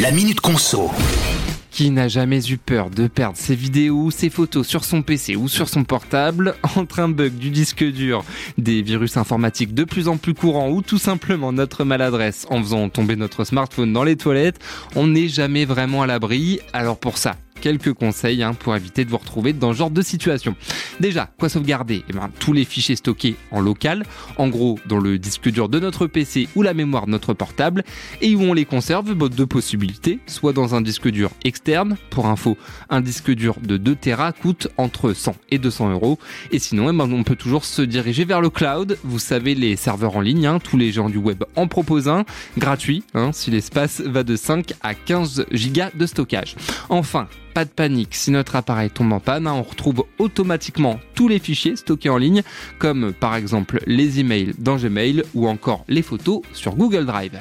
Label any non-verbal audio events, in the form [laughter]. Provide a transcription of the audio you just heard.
La Minute Conso. Qui n'a jamais eu peur de perdre ses vidéos ses photos sur son PC ou sur son portable [laughs] entre un bug du disque dur, des virus informatiques de plus en plus courants ou tout simplement notre maladresse en faisant tomber notre smartphone dans les toilettes On n'est jamais vraiment à l'abri. Alors pour ça, quelques conseils hein, pour éviter de vous retrouver dans ce genre de situation. Déjà, quoi sauvegarder? Eh ben, Tous les fichiers stockés en local, en gros dans le disque dur de notre PC ou la mémoire de notre portable, et où on les conserve, deux possibilités, soit dans un disque dur externe, pour info, un disque dur de 2 Tera coûte entre 100 et 200 euros, et sinon eh ben, on peut toujours se diriger vers le cloud, vous savez les serveurs en ligne, hein, tous les gens du web en proposent un, gratuit, hein, si l'espace va de 5 à 15 gigas de stockage. Enfin, pas de panique, si notre appareil tombe en panne, hein, on retrouve automatiquement tous les fichiers stockés en ligne, comme par exemple les emails dans Gmail ou encore les photos sur Google Drive.